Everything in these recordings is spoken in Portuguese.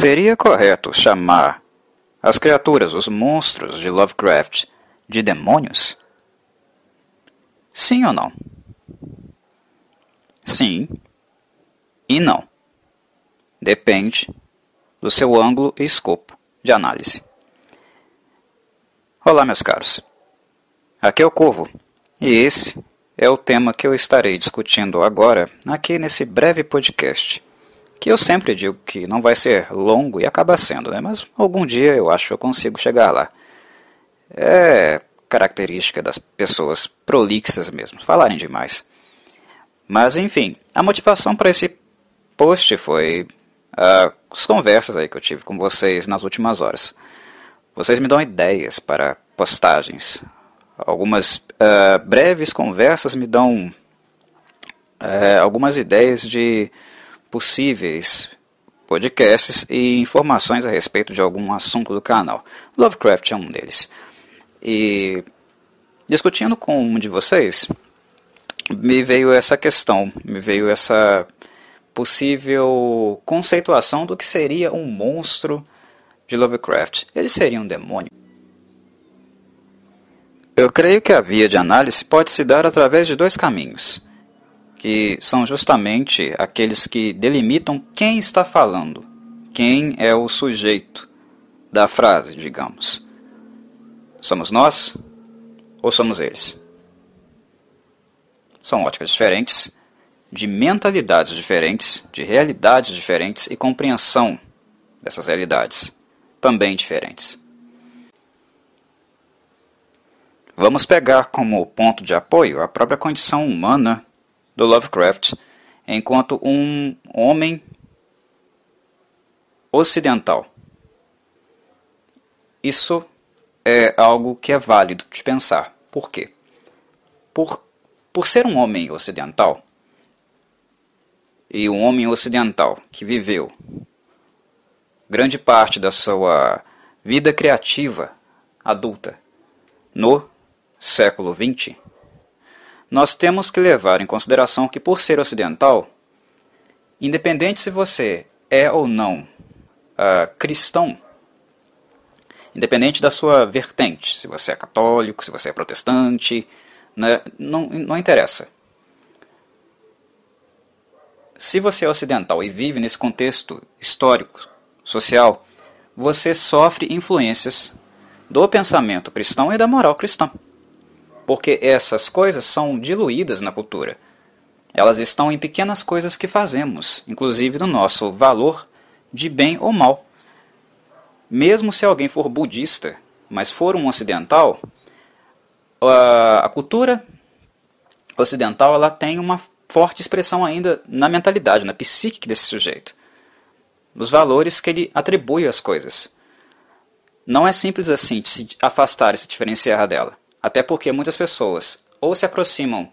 Seria correto chamar as criaturas, os monstros de Lovecraft, de demônios? Sim ou não? Sim e não. Depende do seu ângulo e escopo de análise. Olá, meus caros. Aqui é o Corvo e esse é o tema que eu estarei discutindo agora aqui nesse breve podcast. Que eu sempre digo que não vai ser longo e acaba sendo, né? mas algum dia eu acho que eu consigo chegar lá. É característica das pessoas prolixas mesmo, falarem demais. Mas enfim, a motivação para esse post foi uh, as conversas aí que eu tive com vocês nas últimas horas. Vocês me dão ideias para postagens. Algumas uh, breves conversas me dão uh, algumas ideias de possíveis podcasts e informações a respeito de algum assunto do canal. Lovecraft é um deles. E discutindo com um de vocês, me veio essa questão, me veio essa possível conceituação do que seria um monstro de Lovecraft. Ele seria um demônio? Eu creio que a via de análise pode se dar através de dois caminhos, que são justamente aqueles que delimitam quem está falando, quem é o sujeito da frase, digamos. Somos nós ou somos eles? São óticas diferentes, de mentalidades diferentes, de realidades diferentes e compreensão dessas realidades também diferentes. Vamos pegar como ponto de apoio a própria condição humana do Lovecraft enquanto um homem ocidental. Isso é algo que é válido de pensar. Por quê? Por, por ser um homem ocidental, e um homem ocidental que viveu grande parte da sua vida criativa adulta no século XX, nós temos que levar em consideração que, por ser ocidental, independente se você é ou não uh, cristão, independente da sua vertente, se você é católico, se você é protestante, né, não, não interessa. Se você é ocidental e vive nesse contexto histórico, social, você sofre influências do pensamento cristão e da moral cristã. Porque essas coisas são diluídas na cultura. Elas estão em pequenas coisas que fazemos, inclusive no nosso valor de bem ou mal. Mesmo se alguém for budista, mas for um ocidental, a cultura ocidental ela tem uma forte expressão ainda na mentalidade, na psique desse sujeito, nos valores que ele atribui às coisas. Não é simples assim de se afastar e se diferenciar dela, até porque muitas pessoas ou se aproximam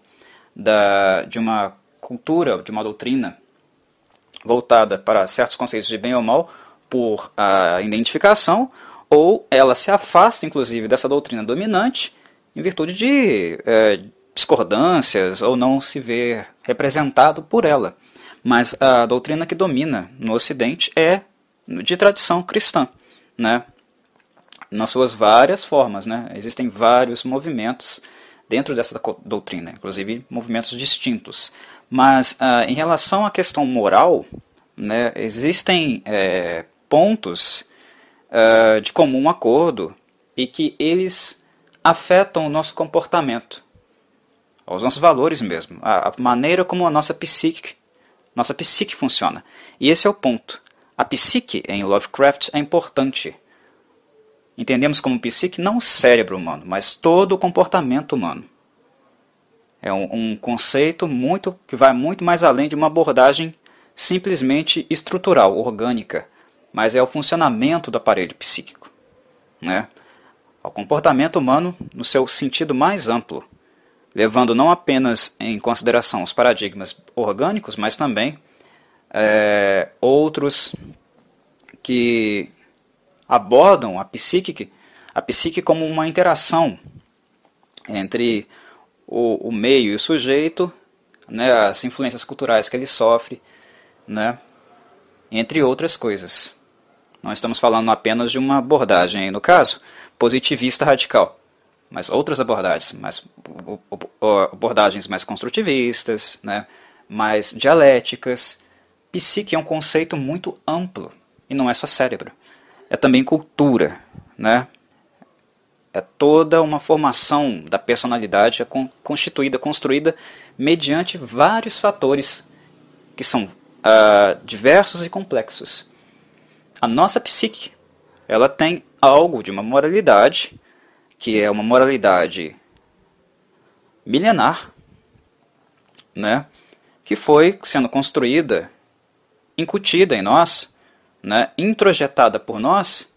da, de uma cultura, de uma doutrina voltada para certos conceitos de bem ou mal por a identificação, ou ela se afasta, inclusive, dessa doutrina dominante em virtude de é, discordâncias ou não se ver representado por ela. Mas a doutrina que domina no Ocidente é de tradição cristã, né? Nas suas várias formas. Né? Existem vários movimentos dentro dessa doutrina, inclusive movimentos distintos. Mas ah, em relação à questão moral, né, existem é, pontos ah, de comum acordo e que eles afetam o nosso comportamento, os nossos valores mesmo, a, a maneira como a nossa psique, nossa psique funciona. E esse é o ponto. A psique em Lovecraft é importante. Entendemos como psique não o cérebro humano, mas todo o comportamento humano. É um, um conceito muito que vai muito mais além de uma abordagem simplesmente estrutural, orgânica, mas é o funcionamento do aparelho psíquico. Né? ao comportamento humano no seu sentido mais amplo, levando não apenas em consideração os paradigmas orgânicos, mas também é, outros que abordam a psique, a psique como uma interação entre o, o meio e o sujeito, né, as influências culturais que ele sofre, né, entre outras coisas. Não estamos falando apenas de uma abordagem, no caso, positivista radical, mas outras abordagens, mais, abordagens mais construtivistas, né, mais dialéticas. Psique é um conceito muito amplo e não é só cérebro, é também cultura, né? É toda uma formação da personalidade constituída, construída mediante vários fatores que são uh, diversos e complexos. A nossa psique, ela tem algo de uma moralidade, que é uma moralidade milenar, né, que foi sendo construída, incutida em nós, né, introjetada por nós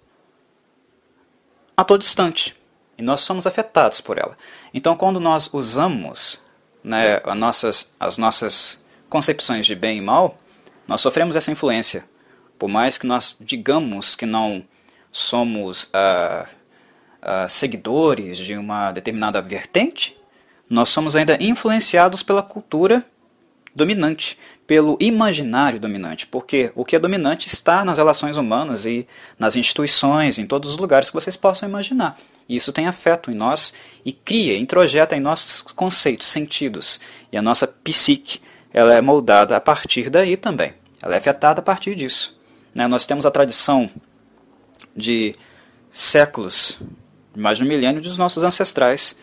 a todo instante. E nós somos afetados por ela. Então, quando nós usamos né, as, nossas, as nossas concepções de bem e mal, nós sofremos essa influência. Por mais que nós digamos que não somos uh, uh, seguidores de uma determinada vertente, nós somos ainda influenciados pela cultura dominante, pelo imaginário dominante, porque o que é dominante está nas relações humanas e nas instituições, em todos os lugares que vocês possam imaginar. E isso tem afeto em nós e cria, introjeta em nossos conceitos, sentidos. E a nossa psique, ela é moldada a partir daí também. Ela é afetada a partir disso. Né? Nós temos a tradição de séculos, mais de um milênio dos nossos ancestrais,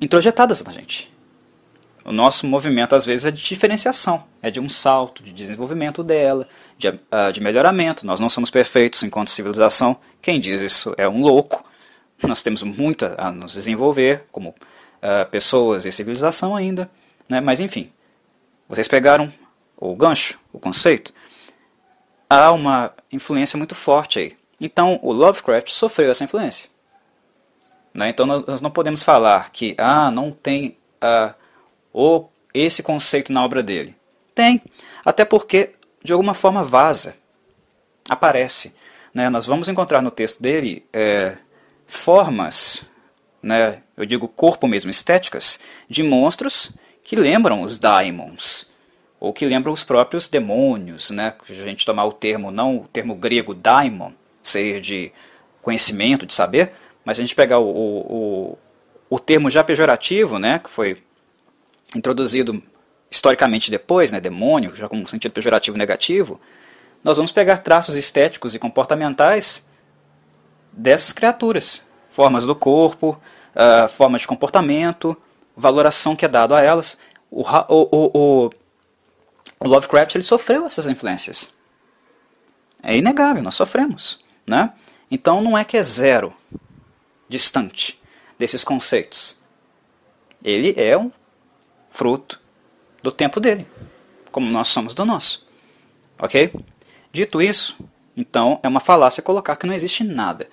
introjetadas na gente. O nosso movimento, às vezes, é de diferenciação, é de um salto, de desenvolvimento dela, de, uh, de melhoramento. Nós não somos perfeitos enquanto civilização. Quem diz isso é um louco. Nós temos muito a nos desenvolver como uh, pessoas e civilização ainda. Né? Mas, enfim, vocês pegaram o gancho, o conceito. Há uma influência muito forte aí. Então, o Lovecraft sofreu essa influência. Né? Então, nós não podemos falar que ah, não tem uh, o, esse conceito na obra dele. Tem, até porque de alguma forma vaza, aparece. Né? Nós vamos encontrar no texto dele é, formas, né, eu digo corpo mesmo, estéticas, de monstros que lembram os daimons, ou que lembram os próprios demônios, né? Se a gente tomar o termo, não o termo grego daimon, ser de conhecimento, de saber, mas a gente pegar o, o, o termo já pejorativo, né, que foi introduzido historicamente depois, né, demônio, já com um sentido pejorativo negativo, nós vamos pegar traços estéticos e comportamentais dessas criaturas, formas do corpo, uh, forma de comportamento, valoração que é dado a elas. O, o, o, o Lovecraft ele sofreu essas influências. É inegável, nós sofremos. Né? Então não é que é zero, distante desses conceitos. Ele é um fruto do tempo dele, como nós somos do nosso. Ok? Dito isso, então é uma falácia colocar que não existe nada.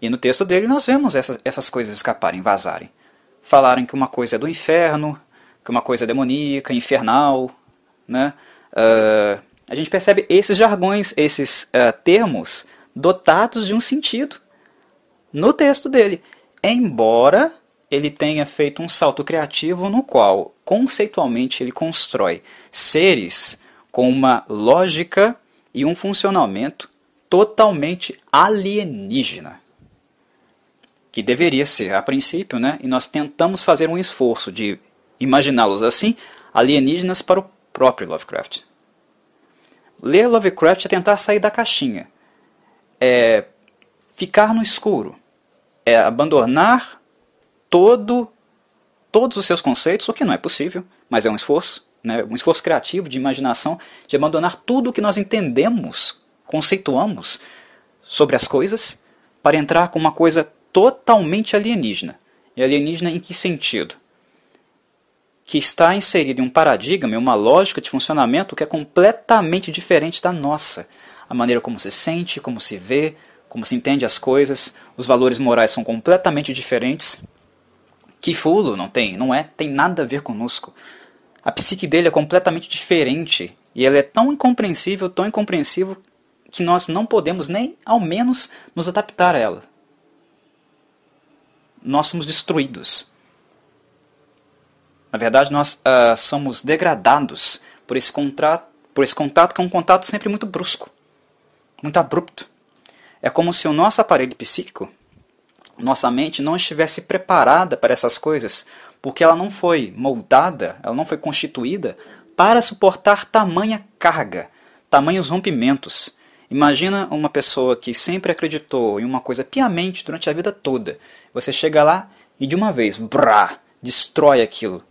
E no texto dele nós vemos essas, essas coisas escaparem, vazarem. Falarem que uma coisa é do inferno, que uma coisa é demoníaca, infernal. Né? Uh, a gente percebe esses jargões, esses uh, termos dotados de um sentido no texto dele. Embora ele tenha feito um salto criativo no qual, conceitualmente, ele constrói seres com uma lógica e um funcionamento totalmente alienígena. Que deveria ser, a princípio, né? e nós tentamos fazer um esforço de imaginá-los assim, alienígenas para o próprio Lovecraft. Ler Lovecraft é tentar sair da caixinha, é ficar no escuro, é abandonar todo, todos os seus conceitos, o que não é possível, mas é um esforço, né, um esforço criativo, de imaginação, de abandonar tudo o que nós entendemos, conceituamos sobre as coisas, para entrar com uma coisa totalmente alienígena. E alienígena em que sentido? Que está inserido em um paradigma, em uma lógica de funcionamento que é completamente diferente da nossa. A maneira como se sente, como se vê, como se entende as coisas, os valores morais são completamente diferentes. Que fulo, não tem, não é, tem nada a ver conosco. A psique dele é completamente diferente e ela é tão incompreensível, tão incompreensível que nós não podemos nem ao menos nos adaptar a ela. Nós somos destruídos. Na verdade, nós uh, somos degradados por esse, contrato, por esse contato que é um contato sempre muito brusco. muito abrupto. É como se o nosso aparelho psíquico, nossa mente, não estivesse preparada para essas coisas, porque ela não foi moldada, ela não foi constituída para suportar tamanha carga, tamanhos rompimentos. Imagina uma pessoa que sempre acreditou em uma coisa piamente durante a vida toda. Você chega lá e de uma vez, brá, destrói aquilo.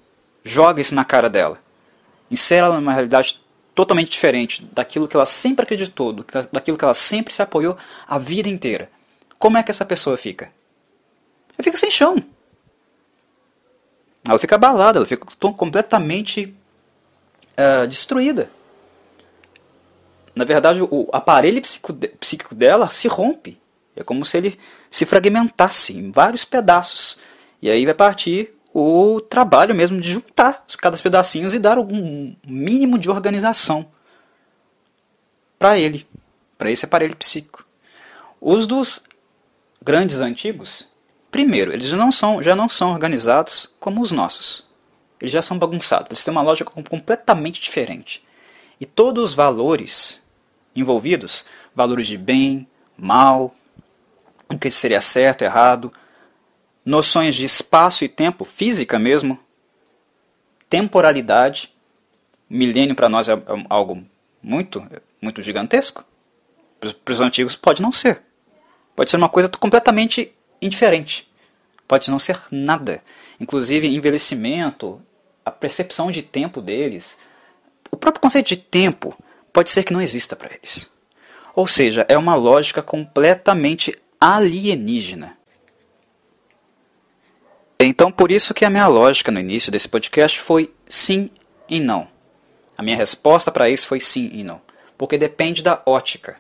Joga isso na cara dela. Insere ela numa realidade totalmente diferente daquilo que ela sempre acreditou, daquilo que ela sempre se apoiou a vida inteira. Como é que essa pessoa fica? Ela fica sem chão. Ela fica abalada, ela fica completamente uh, destruída. Na verdade, o aparelho psíquico dela se rompe. É como se ele se fragmentasse em vários pedaços. E aí vai partir o trabalho mesmo de juntar cada pedacinhos e dar um mínimo de organização para ele, para esse aparelho psíquico. Os dos grandes antigos, primeiro, eles não são, já não são organizados como os nossos. Eles já são bagunçados, eles têm uma lógica completamente diferente. E todos os valores envolvidos, valores de bem, mal, o que seria certo, errado, noções de espaço e tempo, física mesmo, temporalidade. Milênio para nós é algo muito, muito gigantesco. Para os antigos pode não ser. Pode ser uma coisa completamente indiferente. Pode não ser nada. Inclusive envelhecimento, a percepção de tempo deles, o próprio conceito de tempo pode ser que não exista para eles. Ou seja, é uma lógica completamente alienígena. Então, por isso que a minha lógica no início desse podcast foi sim e não. A minha resposta para isso foi sim e não. Porque depende da ótica.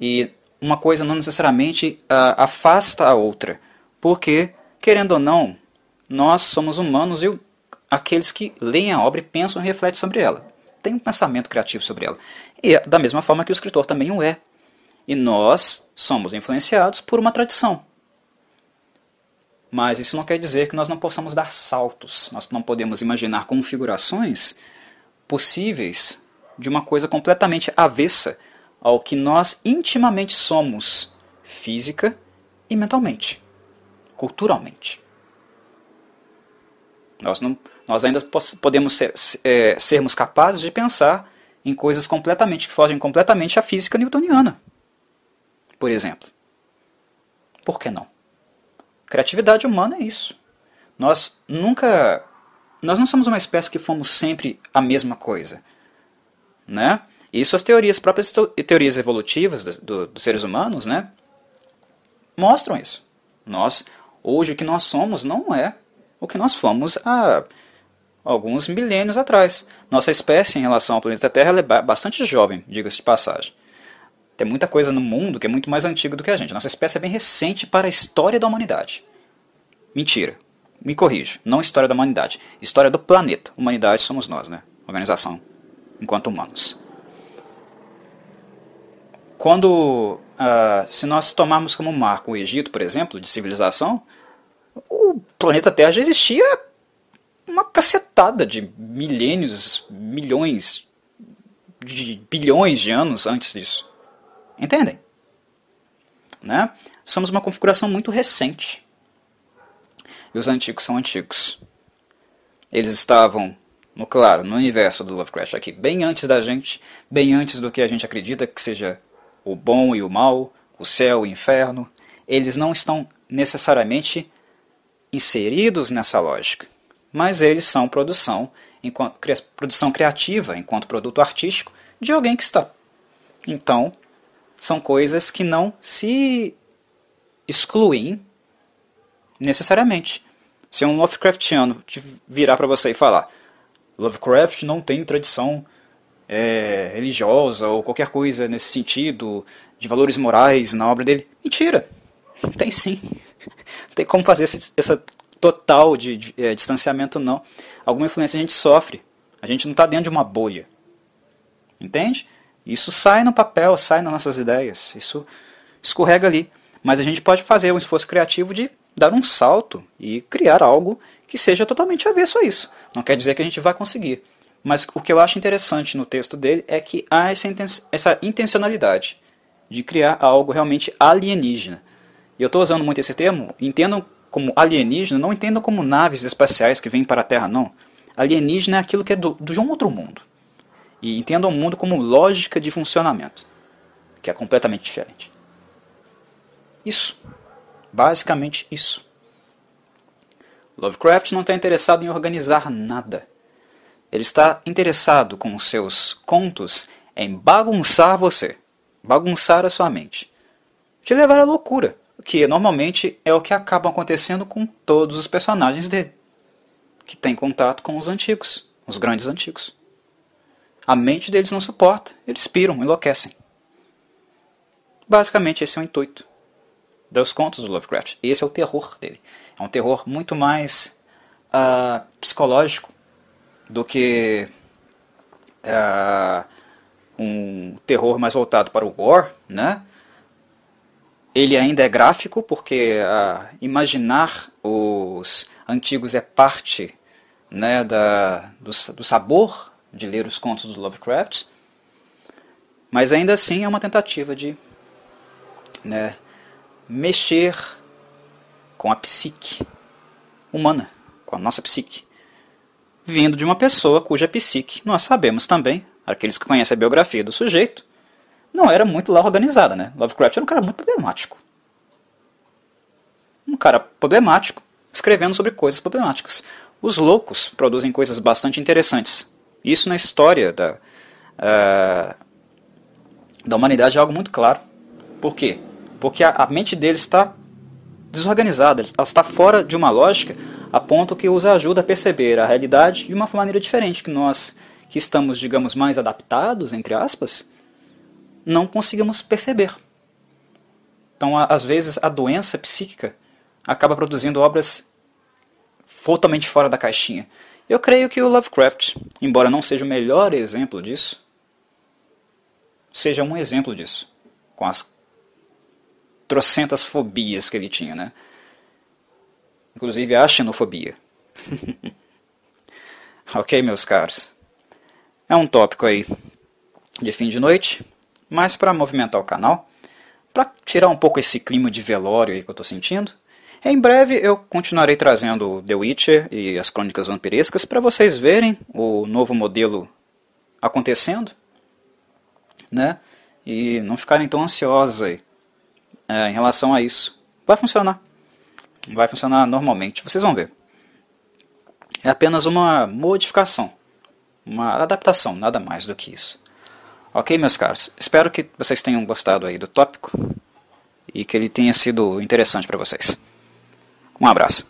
E uma coisa não necessariamente uh, afasta a outra. Porque, querendo ou não, nós somos humanos e aqueles que leem a obra e pensam e refletem sobre ela. Tem um pensamento criativo sobre ela. E é da mesma forma que o escritor também o é. E nós somos influenciados por uma tradição. Mas isso não quer dizer que nós não possamos dar saltos. Nós não podemos imaginar configurações possíveis de uma coisa completamente avessa ao que nós intimamente somos, física e mentalmente, culturalmente. Nós, não, nós ainda podemos ser, é, sermos capazes de pensar em coisas completamente que fogem completamente à física newtoniana, por exemplo. Por que não? Criatividade humana é isso. Nós nunca. Nós não somos uma espécie que fomos sempre a mesma coisa. Né? Isso as teorias, próprias teorias evolutivas dos do, do seres humanos, né? Mostram isso. Nós, hoje, o que nós somos não é o que nós fomos há alguns milênios atrás. Nossa espécie, em relação ao planeta Terra, é bastante jovem, diga-se de passagem. Tem muita coisa no mundo que é muito mais antiga do que a gente. Nossa espécie é bem recente para a história da humanidade. Mentira. Me corrijo. Não história da humanidade. História do planeta. Humanidade somos nós, né? Organização. Enquanto humanos. Quando, uh, se nós tomarmos como marco o Egito, por exemplo, de civilização, o planeta Terra já existia uma cacetada de milênios, milhões, de bilhões de anos antes disso. Entendem? Né? Somos uma configuração muito recente. E os antigos são antigos. Eles estavam, no claro, no universo do Lovecraft aqui, bem antes da gente, bem antes do que a gente acredita que seja o bom e o mal, o céu e o inferno. Eles não estão necessariamente inseridos nessa lógica, mas eles são produção, enquanto, produção criativa, enquanto produto artístico, de alguém que está. Então, são coisas que não se excluem necessariamente. Se um Lovecraftiano virar para você e falar Lovecraft não tem tradição é, religiosa ou qualquer coisa nesse sentido, de valores morais na obra dele, mentira. Tem sim. tem como fazer esse, essa total de, de é, distanciamento, não. Alguma influência a gente sofre. A gente não está dentro de uma bolha. Entende? Isso sai no papel, sai nas nossas ideias, isso escorrega ali. Mas a gente pode fazer um esforço criativo de dar um salto e criar algo que seja totalmente avesso a isso. Não quer dizer que a gente vai conseguir. Mas o que eu acho interessante no texto dele é que há essa, intencionalidade de criar algo realmente alienígena. E eu estou usando muito esse termo, entendam como alienígena, não entendam como naves espaciais que vêm para a Terra, não. Alienígena é aquilo que é do, de um outro mundo. E entendam o mundo como lógica de funcionamento, que é completamente diferente. Isso. Basicamente isso. Lovecraft não está interessado em organizar nada. Ele está interessado com os seus contos em bagunçar você, bagunçar a sua mente, te levar à loucura, que normalmente é o que acaba acontecendo com todos os personagens dele, que têm contato com os antigos, os grandes antigos. A mente deles não suporta, eles piram, enlouquecem. Basicamente esse é o intuito dos contos do Lovecraft. Esse é o terror dele. É um terror muito mais uh, psicológico do que uh, um terror mais voltado para o gore, né? Ele ainda é gráfico porque uh, imaginar os antigos é parte né, da, do, do sabor de ler os contos do Lovecraft, mas ainda assim é uma tentativa de né, mexer com a psique humana, com a nossa psique, vindo de uma pessoa cuja psique nós sabemos também aqueles que conhecem a biografia do sujeito, não era muito lá organizada, né? Lovecraft era um cara muito problemático. Um cara problemático, escrevendo sobre coisas problemáticas. Os loucos produzem coisas bastante interessantes. Isso na história da, uh, da humanidade é algo muito claro. Por quê? Porque a, a mente deles está desorganizada, ela está fora de uma lógica a ponto que os ajuda a perceber a realidade de uma maneira diferente que nós que estamos, digamos, mais adaptados, entre aspas, não conseguimos perceber. Então, às vezes, a doença psíquica acaba produzindo obras totalmente fora da caixinha. Eu creio que o Lovecraft, embora não seja o melhor exemplo disso, seja um exemplo disso, com as trocentas fobias que ele tinha, né? Inclusive a xenofobia. ok, meus caros. É um tópico aí de fim de noite, mas para movimentar o canal, para tirar um pouco esse clima de velório aí que eu estou sentindo. Em breve eu continuarei trazendo The Witcher e as Crônicas Vampirescas para vocês verem o novo modelo acontecendo, né? E não ficarem tão ansiosos aí é, em relação a isso. Vai funcionar. Vai funcionar normalmente, vocês vão ver. É apenas uma modificação uma adaptação, nada mais do que isso. Ok, meus caros? Espero que vocês tenham gostado aí do tópico e que ele tenha sido interessante para vocês. Um abraço.